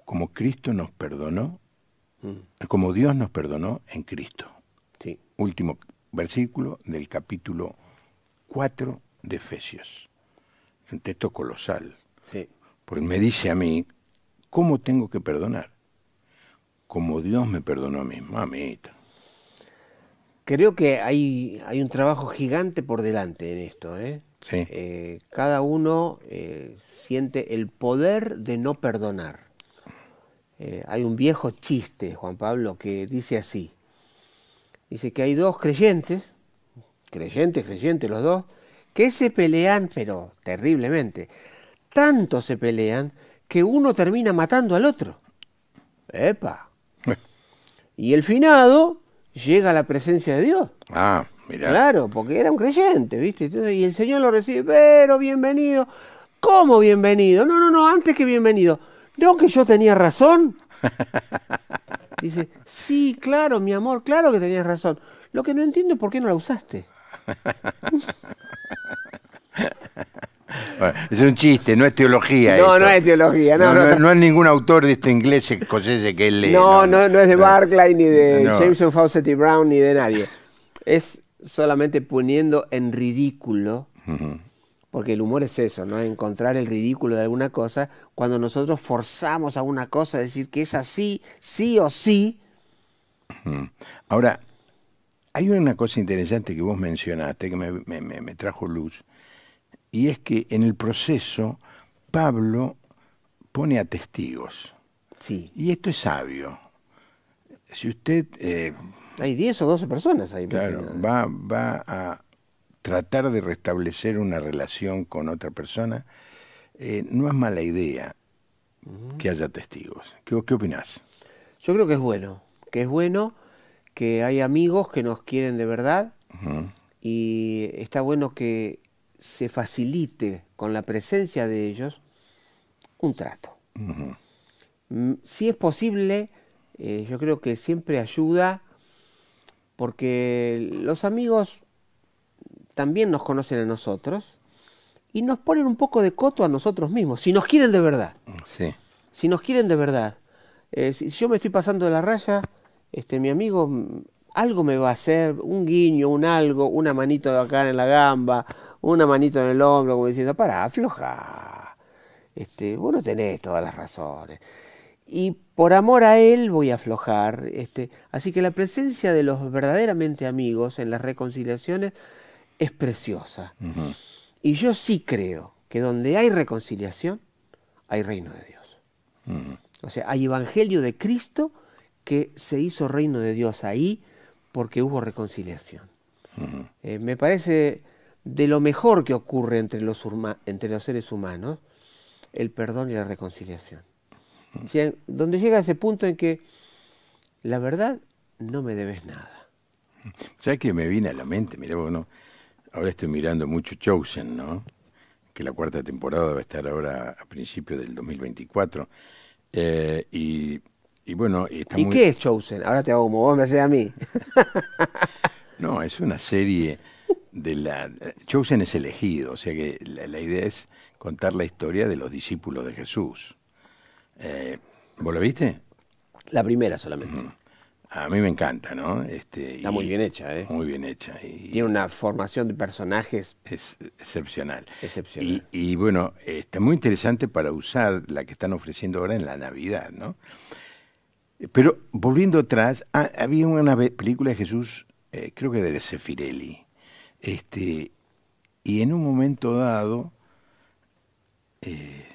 como Cristo nos perdonó, Mm, como Dios nos perdonó en Cristo. sí. Último versículo del capítulo 4 de Efesios. Es un texto colosal. Sí. Porque me dice a mí, ¿cómo tengo que perdonar? Como Dios me perdonó a mí, mamita. Creo que hay, hay un trabajo gigante por delante en esto. ¿eh? Sí. Eh, cada uno eh, siente el poder de no perdonar. Eh, hay un viejo chiste, Juan Pablo, que dice así. Dice que hay dos creyentes, creyentes, creyentes los dos, que se pelean, pero terriblemente. Tanto se pelean que uno termina matando al otro. ¡Epa! Y el finado llega a la presencia de Dios. Ah, Claro, porque era un creyente, ¿viste? Entonces, y el Señor lo recibe, pero bienvenido. ¿Cómo bienvenido? No, no, no, antes que bienvenido. ¿No que yo tenía razón? Dice, sí, claro, mi amor, claro que tenías razón. Lo que no entiendo es por qué no la usaste. Bueno, es un chiste, no es teología. No, esto. no es teología, no, No, no, no, no. no es ningún autor de este inglés escocés que él lee. No, no, no es de Barclay, ni de. Jameson Fawcett y Brown, ni de nadie. Es solamente poniendo en ridículo, porque el humor es eso, ¿no? Encontrar el ridículo de alguna cosa, cuando nosotros forzamos a una cosa a decir que es así, sí o sí. Ahora, hay una cosa interesante que vos mencionaste que me, me- me- me trajo luz, y es que en el proceso Pablo pone a testigos, Sí. y esto es sabio. Si usted eh, Hay 10 o 12 personas ahí. claro, mencionadas. va, va a tratar de restablecer una relación con otra persona, eh, no es mala idea que haya testigos. ¿Qué, qué opinás? Yo creo que es bueno, que es bueno que hay amigos que nos quieren de verdad y está bueno que se facilite con la presencia de ellos un trato. Mm, Si es posible, eh, yo creo que siempre ayuda porque los amigos también nos conocen a nosotros y nos ponen un poco de coto a nosotros mismos, si nos quieren de verdad. Sí. Si nos quieren de verdad. Eh, si yo me estoy pasando de la raya, este, mi amigo mm, algo me va a hacer, un guiño, un algo, una manito acá en la gamba, una manito en el hombro, como diciendo, para, afloja. Este, vos no tenés todas las razones. Y por amor a él voy a aflojar. Este, así que la presencia de los verdaderamente amigos en las reconciliaciones es preciosa. Y yo sí creo que donde hay reconciliación, hay reino de Dios. O sea, hay evangelio de Cristo que se hizo reino de Dios ahí porque hubo reconciliación. Eh, me parece de lo mejor que ocurre entre los, entre los seres humanos, el perdón y la reconciliación. O sea, donde llega ese punto en que la verdad no me debes nada. ¿Sabes que me viene a la mente? Mirá vos, ¿no? Ahora estoy mirando mucho Chosen, ¿no? Que la cuarta temporada va a estar ahora a principios del 2024. Eh, y, y bueno, está ¿Y muy... qué es Chosen? Ahora te hago como vos me haces a mí. No, es una serie de la... Chosen es elegido, o sea que la, la idea es contar la historia de los discípulos de Jesús. Eh, ¿Vos lo viste? La primera solamente. A mí me encanta, ¿no? Este, Está y- muy bien hecha, ¿eh? Muy bien hecha. Y, Tiene una formación de personajes es excepcional. excepcional. Y, y bueno, está muy interesante para usar la que están ofreciendo ahora en la Navidad, ¿no? Pero volviendo atrás, ah, había una película de Jesús, eh, creo que de Sefirelli, este, y en un momento dado eh,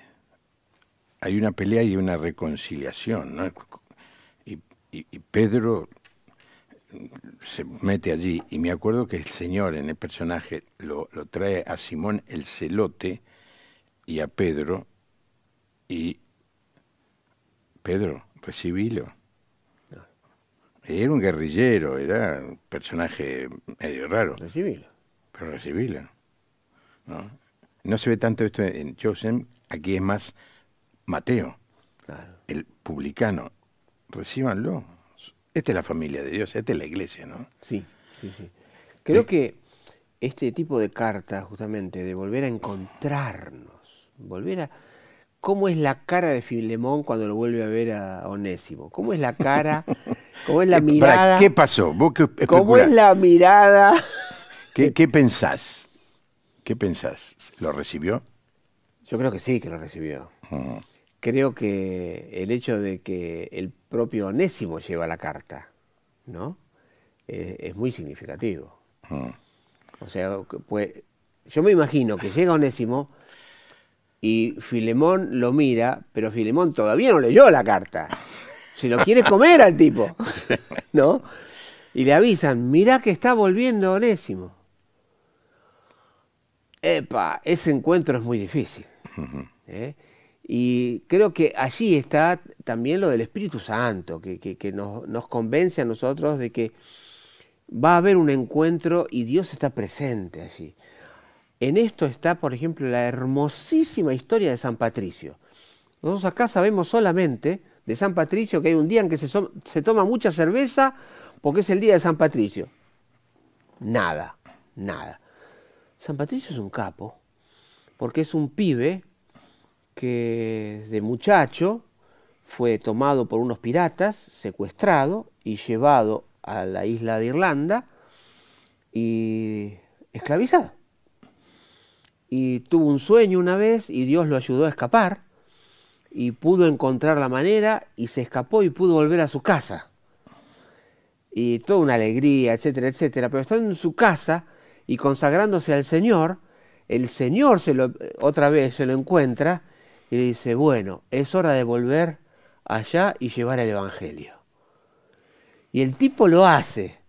hay una pelea y una reconciliación, ¿no? Y, y- y Pedro se mete allí y me acuerdo que el Señor en el personaje lo, lo trae a Simón el celote y a Pedro y Pedro, recibilo. Era un guerrillero, era un personaje medio raro, Recibilo. pero recibilo. ¿no? No se ve tanto esto en Chosen, aquí es más Mateo, Claro. el publicano. Recíbanlo. Esta es la familia de Dios, esta es la iglesia, ¿no? Sí, sí, sí. Creo que este tipo de carta, justamente, de volver a encontrarnos, volver a... ¿Cómo es la cara de Filemón cuando lo vuelve a ver a Onésimo? ¿Cómo es la cara? ¿Cómo es la ¿Qué- pará, mirada? ¿Qué pasó? ¿Vos qué ¿Cómo es la mirada? ¿Qué, qué pensás? ¿Qué pensás? ¿Lo recibió? Yo creo que sí, que lo recibió. Mm. Creo que el hecho de que el propio Onésimo lleva la carta, ¿no? Eh, es muy significativo. Mm. O sea, pues, yo me imagino que llega Onésimo y Filemón lo mira, pero Filemón todavía no leyó la carta. Se lo quiere comer al tipo, ¿no? Y le avisan, mirá que está volviendo Onésimo. Epa, ese encuentro es muy difícil. ¿eh? Y creo que allí está también lo del Espíritu Santo, que, que- nos, convence a nosotros de que va a haber un encuentro y Dios está presente allí. En esto está, por ejemplo, la hermosísima historia de San Patricio. Nosotros acá sabemos solamente de San Patricio que hay un día en que se, se toma mucha cerveza porque es el día de San Patricio. Nada, nada. San Patricio es un capo porque es un pibe que de muchacho fue tomado por unos piratas, secuestrado y llevado a la isla de Irlanda y esclavizado. Y tuvo un sueño una vez y Dios lo ayudó a escapar y pudo encontrar la manera y se escapó y pudo volver a su casa. Y toda una alegría, etcétera, etcétera. Pero estando en su casa y consagrándose al Señor, el Señor se lo, otra vez se lo encuentra y dice, bueno, es hora de volver allá y llevar el Evangelio. Y el tipo lo hace,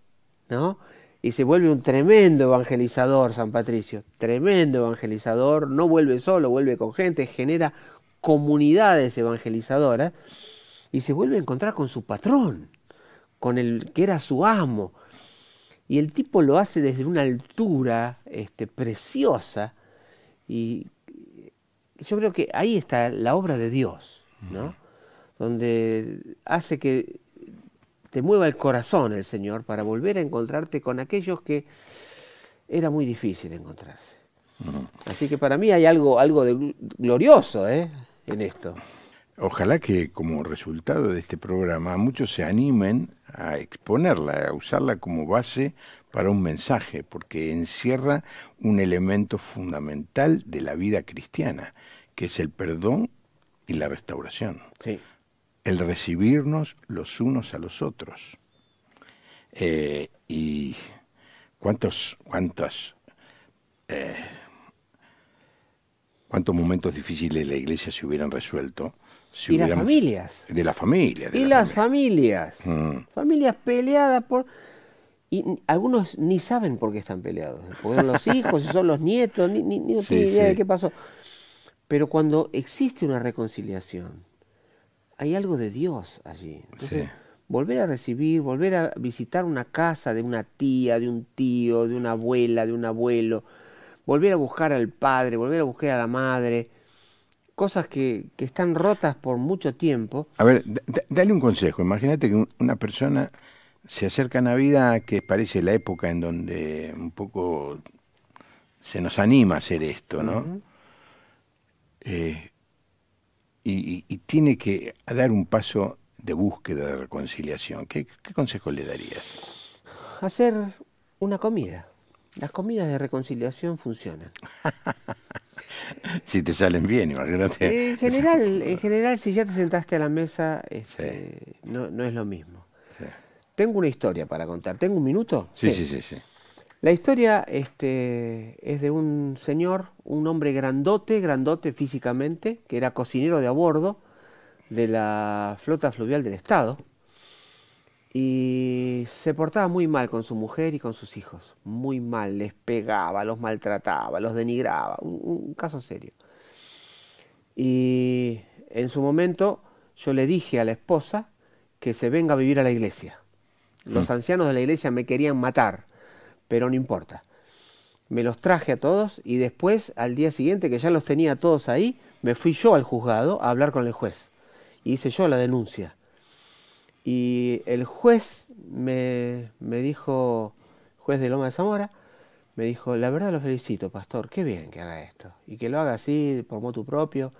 ¿no? Y se vuelve un tremendo evangelizador, San Patricio, tremendo evangelizador, no vuelve solo, vuelve con gente, genera comunidades evangelizadoras y se vuelve a encontrar con su patrón, con el que era su amo. Y el tipo lo hace desde una altura este, preciosa y yo creo que ahí está la obra de Dios, ¿no? Donde hace que te mueva el corazón el Señor para volver a encontrarte con aquellos que era muy difícil encontrarse. Así que para mí hay algo, algo de gl- glorioso ¿eh? en esto. Ojalá que como resultado de este programa muchos se animen a exponerla, a usarla como base para un mensaje, porque encierra un elemento fundamental de la vida cristiana, que es el perdón y la restauración, Sí. el recibirnos los unos a los otros. Eh, y cuántos, cuántas, eh, cuántos momentos difíciles de la iglesia se hubieran resuelto si y las familias. de la familia. de Y la las familia. familias. Mm. Familias peleadas por... Y algunos ni saben por qué están peleados. Porque son los hijos, son los nietos, ni, ni, ni no Sí, tienen idea sí. de qué pasó. Pero cuando existe una reconciliación, hay algo de Dios allí. Entonces, Sí. volver a recibir, volver a visitar una casa de una tía, de un tío, de una abuela, de un abuelo, volver a buscar al padre, volver a buscar a la madre, cosas que, que están rotas por mucho tiempo. A ver, da- da- dale un consejo. Imagínate que un- una persona se acerca a Navidad, que parece la época en donde un poco se nos anima a hacer esto, ¿no? Eh, y, y- tiene que dar un paso de búsqueda de reconciliación. ¿Qué, qué consejo le darías? hacer una comida. Las comidas de reconciliación funcionan. Si te salen bien, imagínate. En general, en general, si ya te sentaste a la mesa, este, no, no es lo mismo. Sí. Tengo una historia para contar. ¿Tengo un minuto? Sí, sí, sí, sí. La historia este, es de un señor, un hombre grandote, grandote físicamente, que era cocinero de a bordo de la flota fluvial del Estado. Y se portaba muy mal con su mujer y con sus hijos. Muy mal, les pegaba, los maltrataba, los denigraba. Un, un caso serio. Y en su momento yo le dije a la esposa que se venga a vivir a la iglesia. Los ancianos de la iglesia me querían matar, pero no importa. Me los traje a todos y después, al día siguiente, que ya los tenía todos ahí, me fui yo al juzgado a hablar con el juez. Y hice yo la denuncia. Y el juez me, me dijo, juez de Loma de Zamora, me dijo, la verdad lo felicito, pastor, qué bien que haga esto. Y que lo haga así, por motu propio.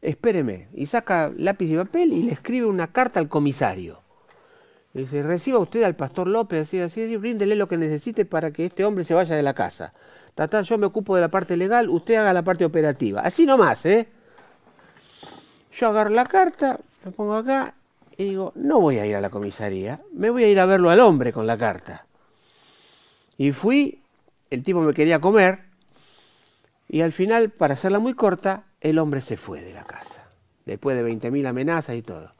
Espéreme. Y saca lápiz y papel y le escribe una carta al comisario. Dice, reciba usted al pastor López, así, así, así, bríndele lo que necesite para que este hombre se vaya de la casa. Tata, yo me ocupo de la parte legal, usted haga la parte operativa. Así nomás, ¿eh? Yo agarro la carta, me pongo acá y digo, no voy a ir a la comisaría, me voy a ir a verlo al hombre con la carta. Y fui, el tipo me quería comer, y al final, para hacerla muy corta, el hombre se fue de la casa, después de 20.000 amenazas y todo.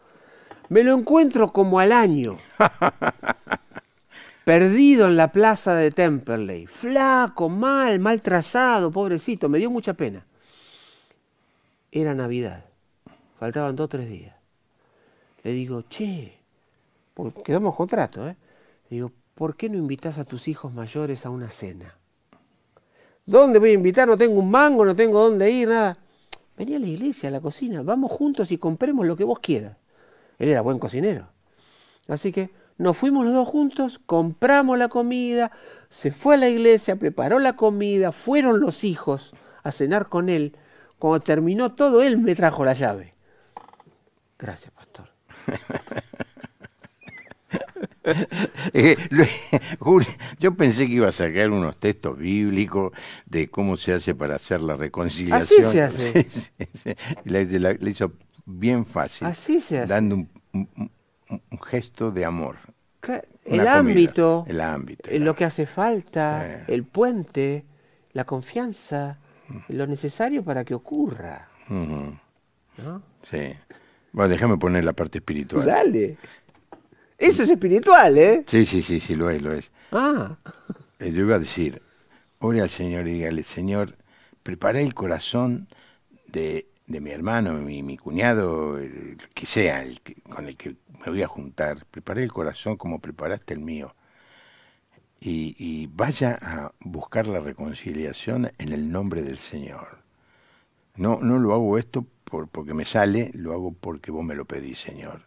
Me lo encuentro como al año, perdido en la plaza de Temperley, flaco, mal, mal trazado, pobrecito, me dio mucha pena. Era Navidad, faltaban dos o tres días. Le digo, che, porque quedamos contrato, ¿eh? Le digo, ¿por qué no invitas a tus hijos mayores a una cena? ¿Dónde voy a invitar? No tengo un mango, no tengo dónde ir, nada. vení a la iglesia, a la cocina, vamos juntos y compremos lo que vos quieras. Él era buen cocinero. Así que nos fuimos los dos juntos, compramos la comida, se fue a la iglesia, preparó la comida, fueron los hijos a cenar con él. Cuando terminó todo, él me trajo la llave. Gracias, pastor. Eh, yo pensé que iba a sacar unos textos bíblicos de cómo se hace para hacer la reconciliación. Así se hace. Le hizo bien fácil. Así se hace. Dando un, un- un- un gesto de amor. El ámbito, El ámbito. eh, lo que hace falta, Eh. el puente, la confianza, lo necesario para que ocurra. ¿no? Sí. Bueno, déjame poner la parte espiritual. Dale. Eso es espiritual, ¿eh? Sí, sí, sí, sí, lo es, lo es. Ah, Eh, Yo iba a decir, ore al Señor y dígale, Señor, prepara el corazón de, de mi hermano, mi, mi cuñado, el que sea, el que- con el que me voy a juntar. Prepara el corazón como preparaste el mío. Y, y vaya a buscar la reconciliación en el nombre del Señor. No, no lo hago esto por, porque me sale, lo hago porque vos me lo pedís, Señor.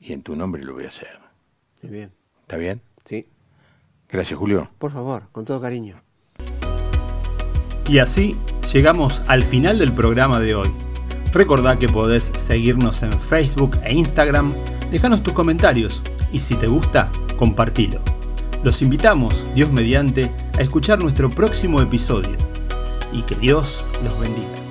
Y en tu nombre lo voy a hacer. muy bien. ¿Está bien? Sí. Gracias, Julio. Por favor, con todo cariño. Y así llegamos al final del programa de hoy. Recordá que podés seguirnos en Facebook e Instagram, dejanos tus comentarios y si te gusta, compartilo. Los invitamos, Dios mediante, a escuchar nuestro próximo episodio y que Dios los bendiga.